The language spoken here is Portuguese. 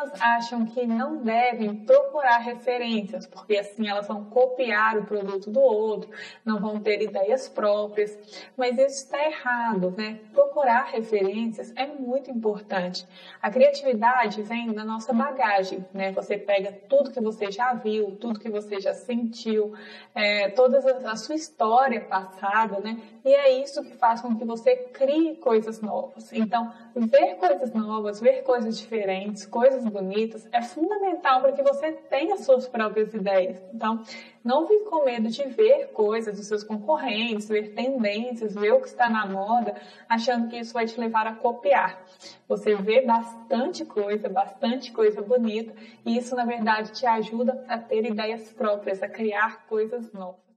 pessoas acham que não devem procurar referências, porque assim elas vão copiar o produto do outro, não vão ter ideias próprias, mas isso está errado, né? Procurar referências é muito importante. A criatividade vem da nossa bagagem, né? Você pega tudo que você já viu, tudo que você já sentiu, é, toda a sua história passada, né? E é isso que faz com que você crie coisas novas. Então, ver coisas novas, ver coisas diferentes, coisas bonitas, é fundamental para que você tenha suas próprias ideias. Então, não fique com medo de ver coisas dos seus concorrentes, ver tendências, ver o que está na moda, achando que isso vai te levar a copiar. Você vê bastante coisa, bastante coisa bonita, e isso, na verdade, te ajuda a ter ideias próprias, a criar coisas novas.